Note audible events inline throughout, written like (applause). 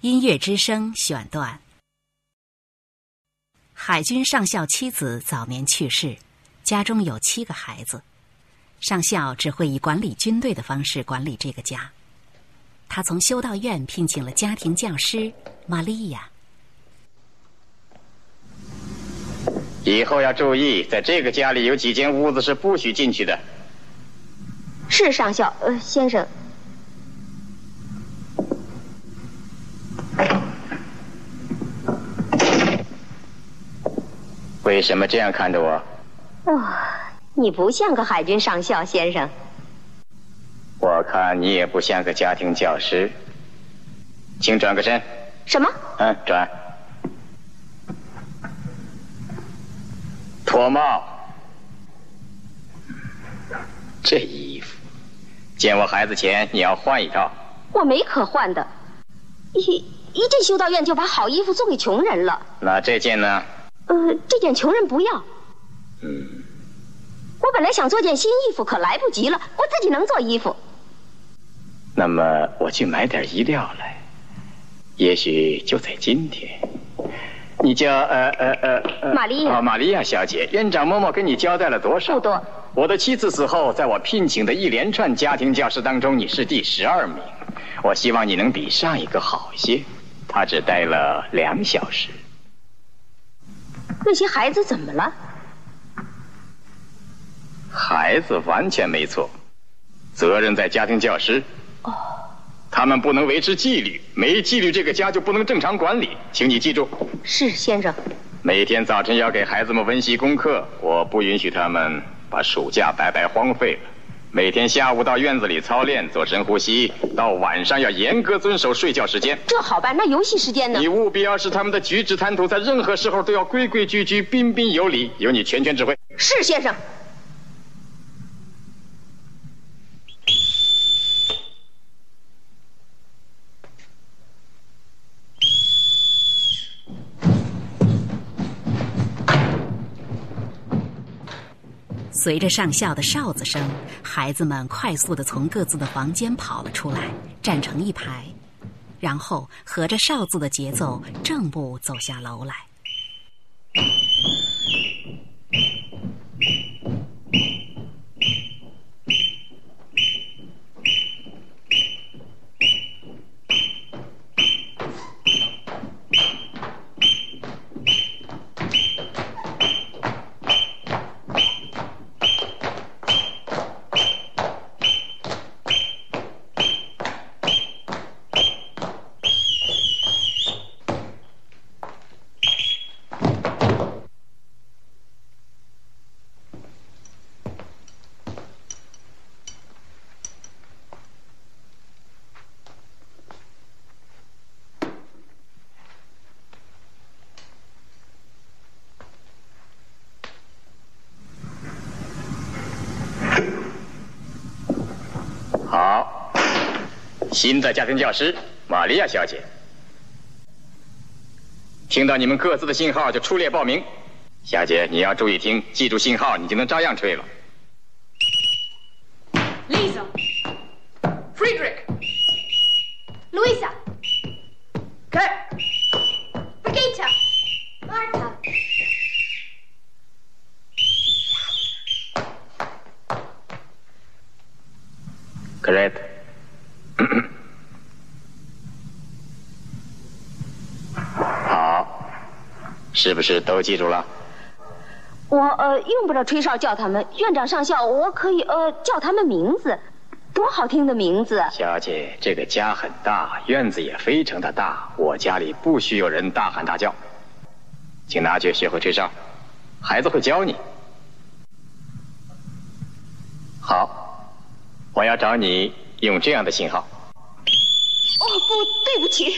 音乐之声选段：海军上校妻子早年去世，家中有七个孩子。上校只会以管理军队的方式管理这个家。他从修道院聘请了家庭教师玛利亚。以后要注意，在这个家里有几间屋子是不许进去的。是上校，呃，先生。为什么这样看着我？哦，你不像个海军上校，先生。我看你也不像个家庭教师，请转个身。什么？嗯，转。脱帽。这衣服，见我孩子前你要换一套。我没可换的，一一进修道院就把好衣服送给穷人了。那这件呢？呃，这件穷人不要。嗯。我本来想做件新衣服，可来不及了。我自己能做衣服。那么我去买点衣料来，也许就在今天。你叫呃呃呃玛利亚。玛利亚小姐，院长嬷嬷跟你交代了多少？不多。我的妻子死后，在我聘请的一连串家庭教师当中，你是第十二名。我希望你能比上一个好些。他只待了两小时。那些孩子怎么了？孩子完全没错，责任在家庭教师。哦，他们不能维持纪律，没纪律这个家就不能正常管理，请你记住。是先生。每天早晨要给孩子们温习功课，我不允许他们把暑假白白荒废了。每天下午到院子里操练做深呼吸，到晚上要严格遵守睡觉时间。这好办，那游戏时间呢？你务必要使他们的举止谈吐在任何时候都要规规矩矩、彬彬有礼，由你全权指挥。是先生。随着上校的哨子声，孩子们快速的从各自的房间跑了出来，站成一排，然后合着哨子的节奏，正步走下楼来。好，新的家庭教师玛利亚小姐，听到你们各自的信号就出列报名。小姐，你要注意听，记住信号，你就能照样吹了。Lisa, Friedrich, Louisa, Cut, Brigitte, Martha。Great。好，是不是都记住了？我呃用不着吹哨叫他们，院长上校，我可以呃叫他们名字，多好听的名字！小姐，这个家很大，院子也非常的大，我家里不许有人大喊大叫，请拿去学会吹哨，孩子会教你。好，我要找你用这样的信号。哦不，对不起，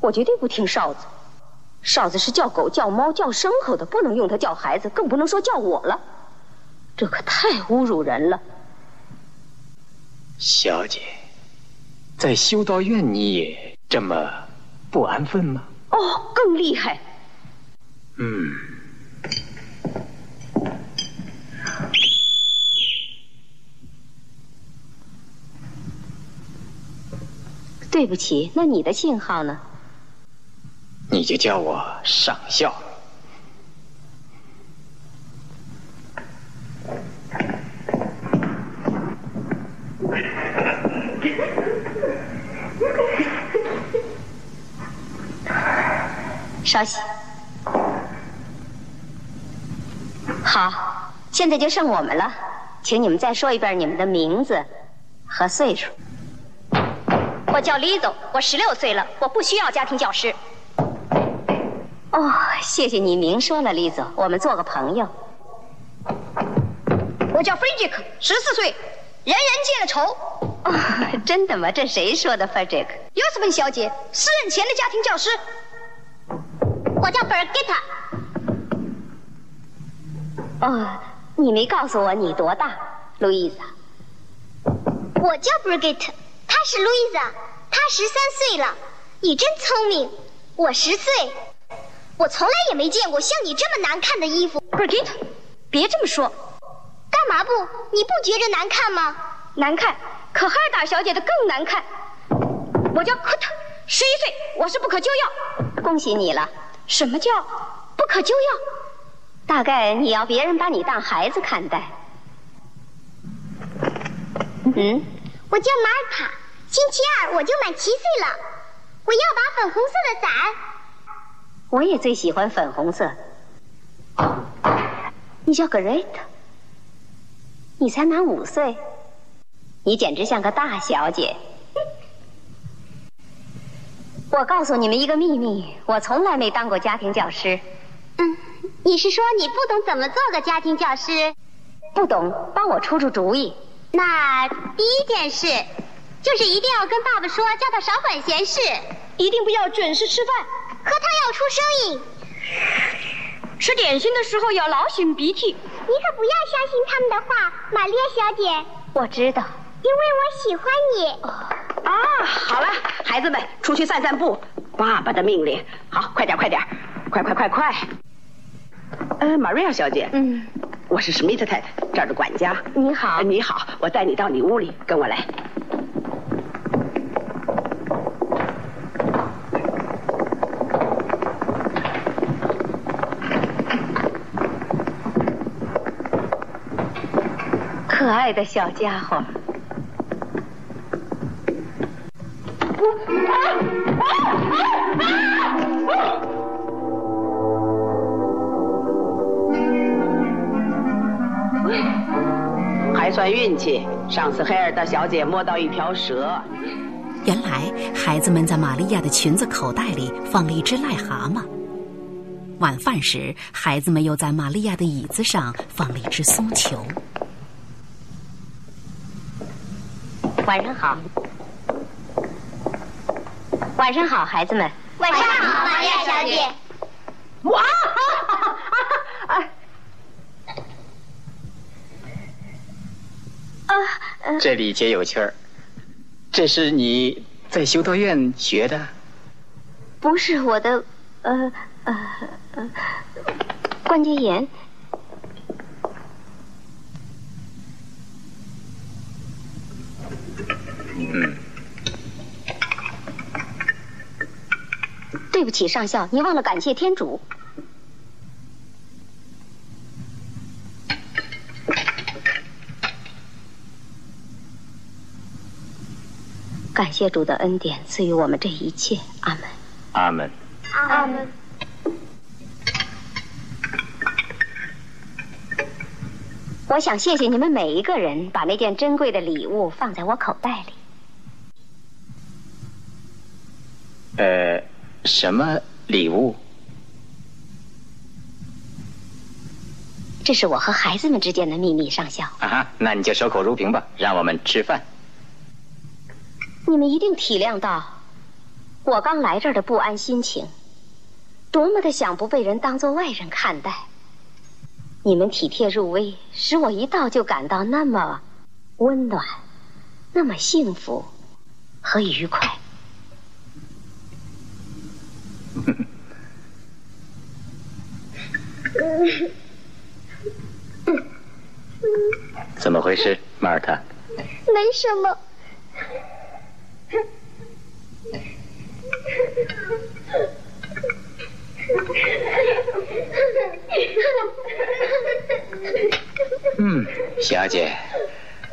我绝对不听哨子。哨子是叫狗、叫猫、叫牲口的，不能用它叫孩子，更不能说叫我了。这可太侮辱人了。小姐，在修道院你也这么不安分吗？哦，更厉害。嗯。对对不起，那你的信号呢？你就叫我上校。稍息。好，现在就剩我们了，请你们再说一遍你们的名字和岁数。我叫 Lizzo，我十六岁了，我不需要家庭教师。哦，谢谢你明说了李总我们做个朋友。我叫 f r e d r i c k 十四岁，人人见了愁。哦，真的吗？这谁说的，Frederick？尤斯芬小姐，私人前的家庭教师。我叫 Bergita。哦，你没告诉我你多大，路易莎。我叫 Brigitte，她是路易莎，她十三岁了。你真聪明，我十岁，我从来也没见过像你这么难看的衣服。Brigitte，别这么说，干嘛不？你不觉着难看吗？难看，可哈尔达小姐的更难看。我叫科特，十一岁，我是不可救药。恭喜你了。什么叫不可救药？大概你要别人把你当孩子看待。嗯，我叫马尔塔，星期二我就满七岁了。我要把粉红色的伞。我也最喜欢粉红色。你叫 Great，你才满五岁，你简直像个大小姐。我告诉你们一个秘密，我从来没当过家庭教师。嗯，你是说你不懂怎么做个家庭教师？不懂，帮我出出主意。那第一件事，就是一定要跟爸爸说，叫他少管闲事，一定不要准时吃饭，可他要出声音。吃点心的时候要老擤鼻涕。你可不要相信他们的话，玛丽亚小姐。我知道，因为我喜欢你。啊，好了，孩子们出去散散步。爸爸的命令，好，快点，快点，快快快快。呃，玛瑞亚小姐，嗯，我是史密特太太，这儿的管家。你好呃你好，我带你到你屋里，跟我来。可爱的小家伙。还算运气，上次黑尔大小姐摸到一条蛇。原来孩子们在玛利亚的裙子口袋里放了一只癞蛤蟆。晚饭时，孩子们又在玛利亚的椅子上放了一只松球。晚上好，晚上好，孩子们。晚上好，玛利亚小姐。哇！这里皆有趣儿。这是你在修道院学的？不是我的，呃呃呃，关节炎。起，上校，你忘了感谢天主。感谢主的恩典赐予我们这一切，阿门。阿门。阿门。我想谢谢你们每一个人把那件珍贵的礼物放在我口袋里。呃，什么礼物？这是我和孩子们之间的秘密，上校。啊哈，那你就守口如瓶吧，让我们吃饭。你们一定体谅到我刚来这儿的不安心情，多么的想不被人当做外人看待。你们体贴入微，使我一到就感到那么温暖，那么幸福和愉快。(laughs) 怎么回事，马尔塔？没什么。嗯，小姐，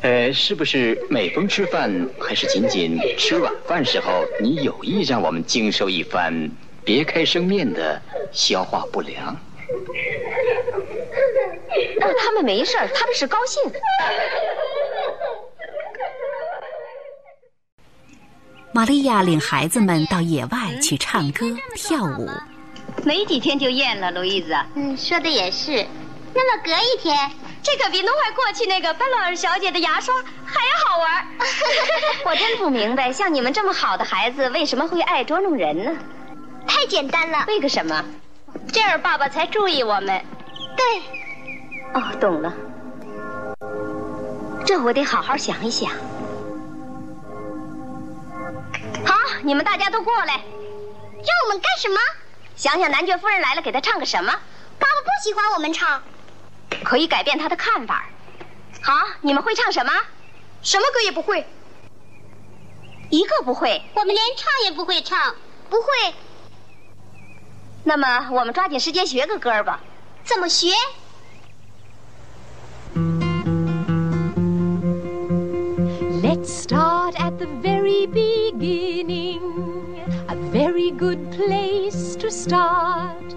呃，是不是每逢吃饭，还是仅仅吃晚饭时候，你有意让我们经受一番别开生面的消化不良？(laughs) 呃，他们没事儿，他们是高兴。玛利亚领孩子们到野外去唱歌跳舞。没几天就厌了，路易斯。嗯，说的也是。那么隔一天，这可比弄坏过去那个贝洛尔小姐的牙刷还要好玩。(laughs) 我真不明白，像你们这么好的孩子，为什么会爱捉弄人呢？太简单了。为个什么？这样爸爸才注意我们。对。哦，懂了。这我得好好想一想。好，你们大家都过来。让我们干什么？想想男爵夫人来了，给她唱个什么？爸爸不喜欢我们唱。可以改变他的看法。好，你们会唱什么？什么歌也不会。一个不会。我们连唱也不会唱。不会。那么我们抓紧时间学个歌吧。怎么学？ Let's start at the very beginning. A very good place to start.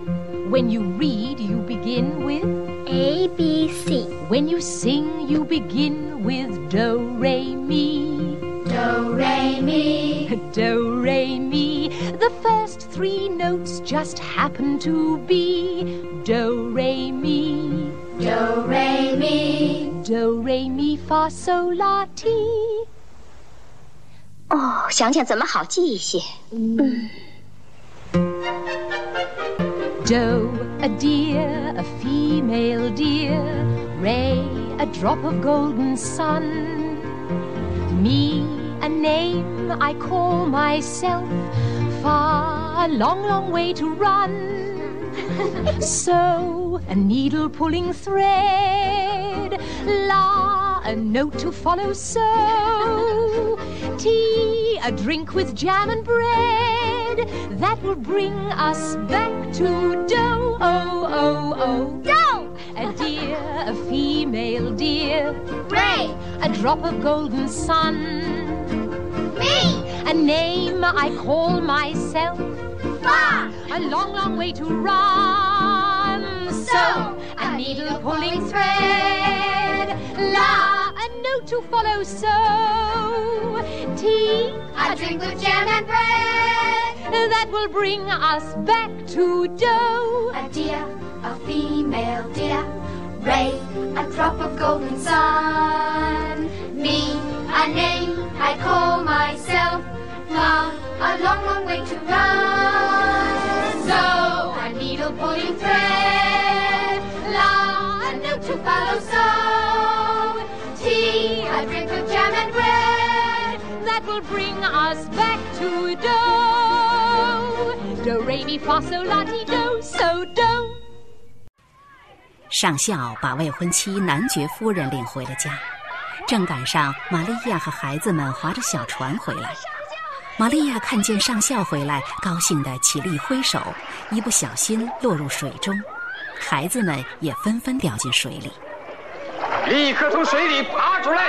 When you read, you begin with A B C. When you sing, you begin with Do, Re, Mi. Do Re Mi. Do, Re, Mi. The first three notes just happen to be Do, Re, Mi. Do Re Mi. Do, Re, Mi, Fa, Sol, La, Ti. 哦，想想怎么好记一些。 Doe, a deer, a female deer. Ray, a drop of golden sun. Me, a name I call myself. Far, a long, long way to run. (laughs) so, a needle pulling thread. La, a note to follow. So, tea, a drink with jam and bread. That will bring us back to dough. Oh, oh, oh. Dough. A deer, a female deer. Ray. A drop of golden sun. Me. A name I call myself. Far. A long, long way to run. So, a needle pulling thread. La, a note to follow. So, tea, A drink with jam and bread. that will bring us back to dough. A deer, a female deer. Ray, a drop of golden sun. Me, a name I call myself. Far, a long, long way to run. So, a needle pulling thread. La, a note to follow. So, tea, a drink of jam and bread. That will bring us back to do. Do re mi fa sol la ti do, so do. 上校把未婚妻男爵夫人领回了家，正赶上玛利亚和孩子们划着小船回来。玛利亚看见上校回来，高兴地起立挥手，一不小心落入水中，孩子们也纷纷掉进水里。立刻从水里爬出来！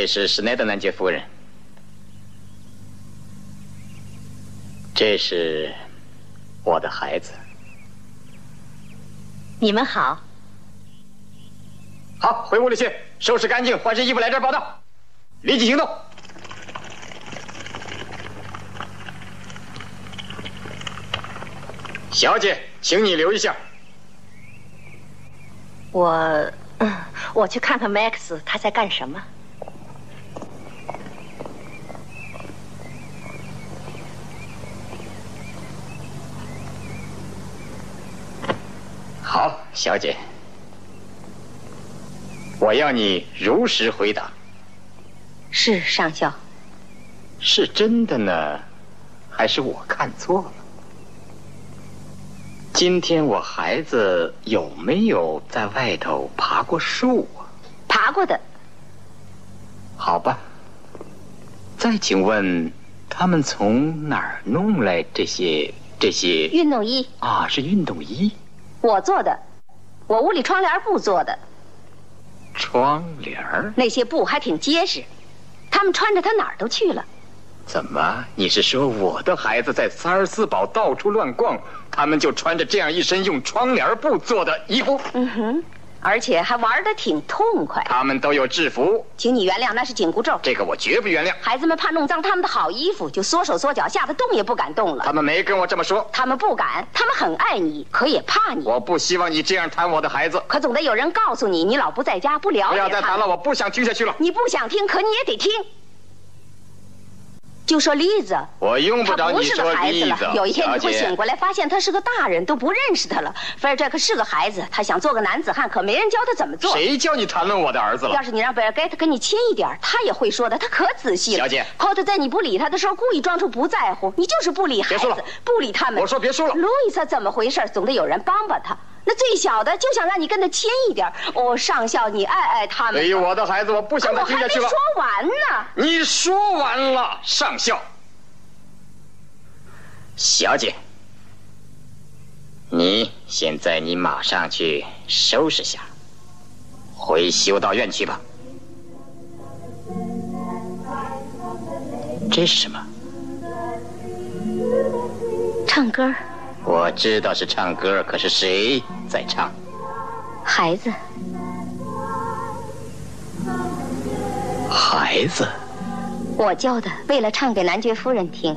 这是史奈德南杰夫人，这是我的孩子。你们好。好，回屋里去，收拾干净，换身衣服来这儿报道。立即行动。小姐，请你留一下。我，嗯，我去看看 Max，他在干什么。小姐，我要你如实回答。是上校。是真的呢，还是我看错了？今天我孩子有没有在外头爬过树啊？爬过的。好吧。再请问，他们从哪儿弄来这些这些运动衣？啊，是运动衣。我做的，我屋里窗帘布做的。窗帘那些布还挺结实，他们穿着它哪儿都去了。怎么？你是说我的孩子在三儿四堡到处乱逛，他们就穿着这样一身用窗帘布做的衣服？嗯哼，而且还玩的挺痛快。他们都有制服，请你原谅，那是紧箍咒。这个我绝不原谅。孩子们怕弄脏他们的好衣服，就缩手缩脚，吓得动也不敢动了。他们没跟我这么说。他们不敢，他们很爱你，可也怕你。我不希望你这样谈我的孩子。可总得有人告诉你，你老不在家，不了解。不要再谈了，我不想听下去了。你不想听，可你也得听。就说例子，我用不着你说例子。有一天你会醒过来，发现他是个大人，都不认识他了。菲尔杰克是个孩子，他想做个男子汉，可没人教他怎么做。谁叫你谈论我的儿子了？要是你让贝尔盖特跟你亲一点，他也会说的。他可仔细了。小姐，寇特在你不理他的时候，故意装出不在乎。你就是不理孩子，不理他们。我说别说了。路易斯怎么回事？总得有人帮帮他。那最小的就想让你跟他亲一点。哦，上校，你爱爱他们。对于我的孩子，我不想再听下去了。我还没说完呢。你说完了，上校。小姐，你现在你马上去收拾下，回修道院去吧。这是什么？唱歌。我知道是唱歌，可是谁在唱？孩子。孩子。我教的，为了唱给男爵夫人听。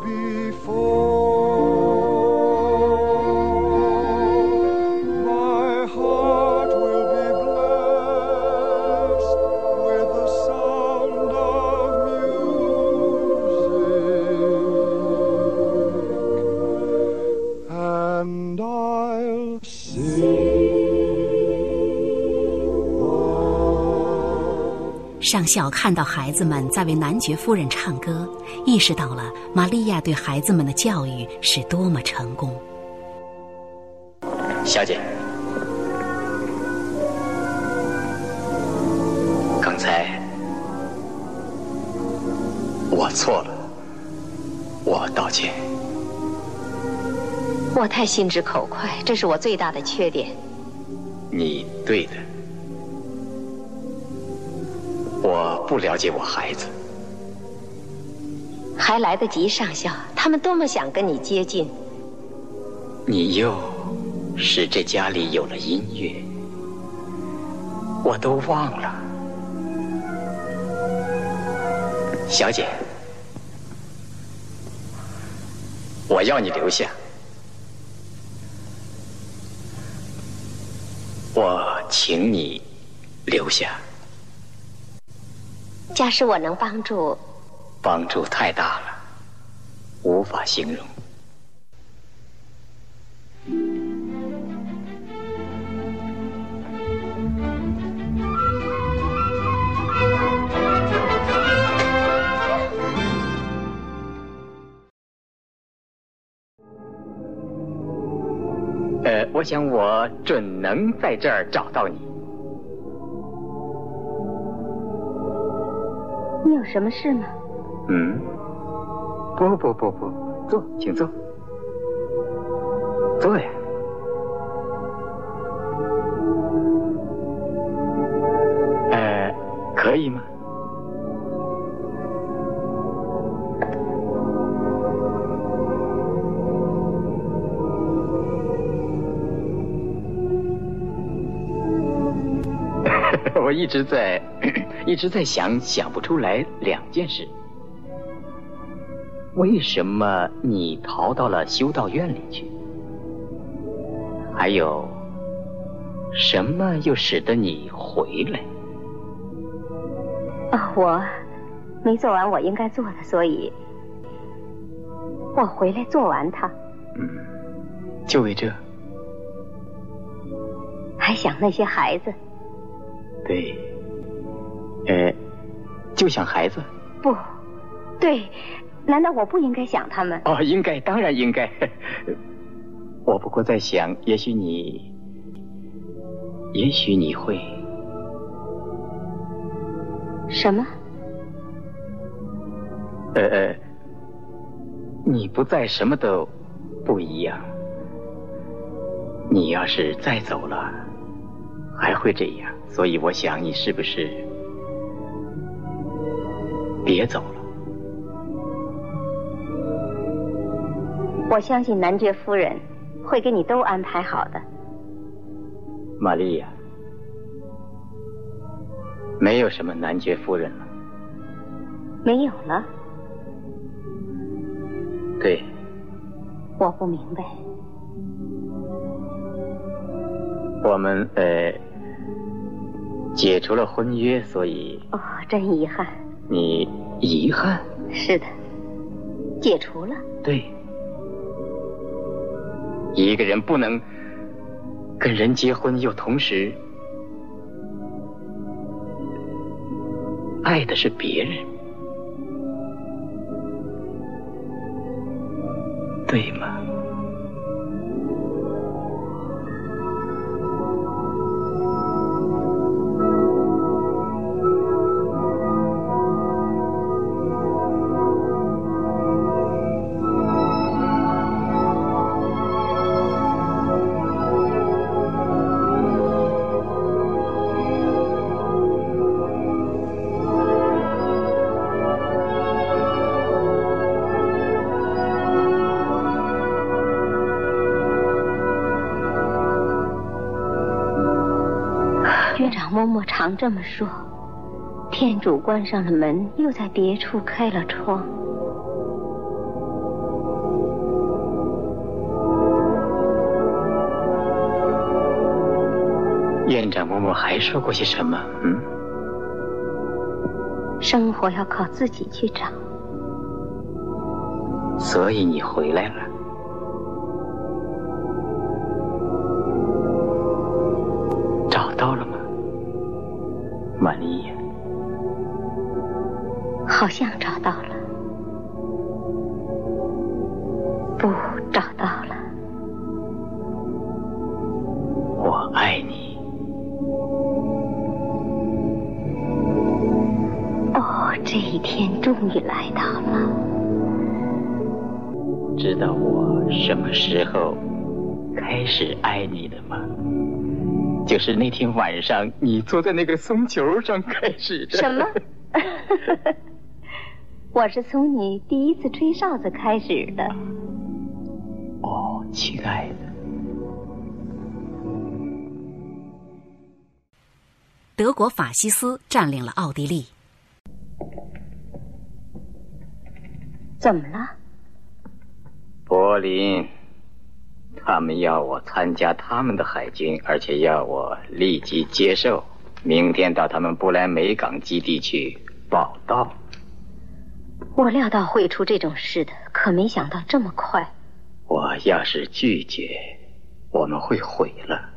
上校看到孩子们在为男爵夫人唱歌，意识到了玛利亚对孩子们的教育是多么成功。小姐，刚才我错了，我道歉。我太心直口快，这是我最大的缺点。你对的。不了解我孩子，还来得及，上校。他们多么想跟你接近。你又使这家里有了音乐，我都忘了。小姐，我要你留下。我请你留下。假使我能帮助，帮助太大了，无法形容。呃，我想我准能在这儿找到你。你有什么事吗？嗯，不不不不，坐，请坐，坐呀。直在，(clears throat) 一直在想，想不出来两件事。为什么你逃到了修道院里去？还有，什么又使得你回来？啊，我没做完我应该做的，所以我回来做完它。嗯，就为这？还想那些孩子？对，呃，就想孩子？不，对，难道我不应该想他们？哦，应该，当然应该。我不过在想，也许你，也许你会什么？呃呃，你不在，什么都不一样。你要是再走了，还会这样。所以我想，你是不是别走了？我相信男爵夫人会给你都安排好的。玛丽亚，没有什么男爵夫人了。没有了。对。我不明白。我们呃。解除了婚约，所以哦，真遗憾。你遗憾？是的，解除了。对，一个人不能跟人结婚，又同时爱的是别人，对吗？嬷嬷常这么说。天主关上了门，又在别处开了窗。院长嬷嬷还说过些什么？嗯，生活要靠自己去找。所以你回来了。好像找到了，不找到了。我爱你。哦，这一天终于来到了。知道我什么时候开始爱你的吗？就是那天晚上，你坐在那个松球上开始的。什么？(laughs) 我是从你第一次吹哨子开始的。哦，亲爱的。德国法西斯占领了奥地利。怎么了？柏林，他们要我参加他们的海军，而且要我立即接受，明天到他们布莱梅港基地去报道。我料到会出这种事的，可没想到这么快。我要是拒绝，我们会毁了。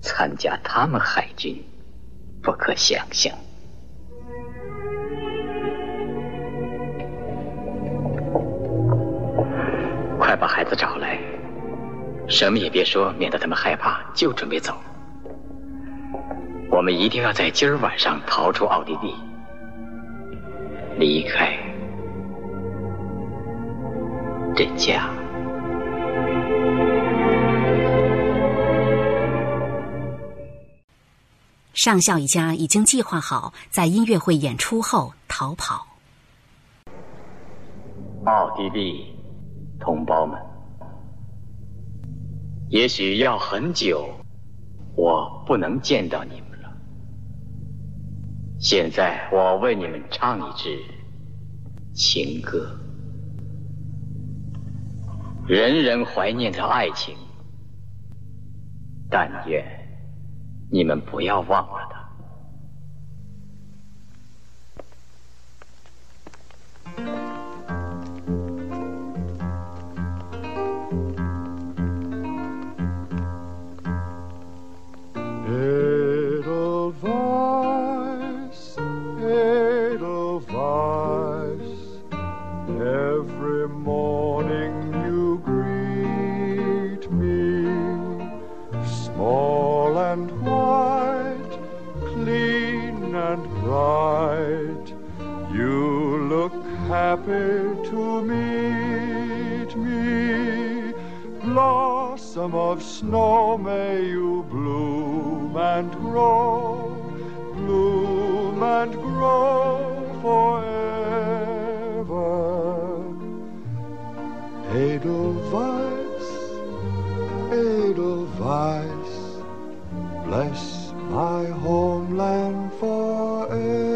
参加他们海军，不可想象。快把孩子找来，什么也别说，免得他们害怕，就准备走。我们一定要在今儿晚上逃出奥地利。离开这家。上校一家已经计划好，在音乐会演出后逃跑。奥地利同胞们，也许要很久，我不能见到你们。现在我为你们唱一支情歌，人人怀念的爱情，但愿你们不要忘了 to meet me. Blossom of snow, may you bloom and grow, bloom and grow forever. Edelweiss, Edelweiss, bless my homeland forever.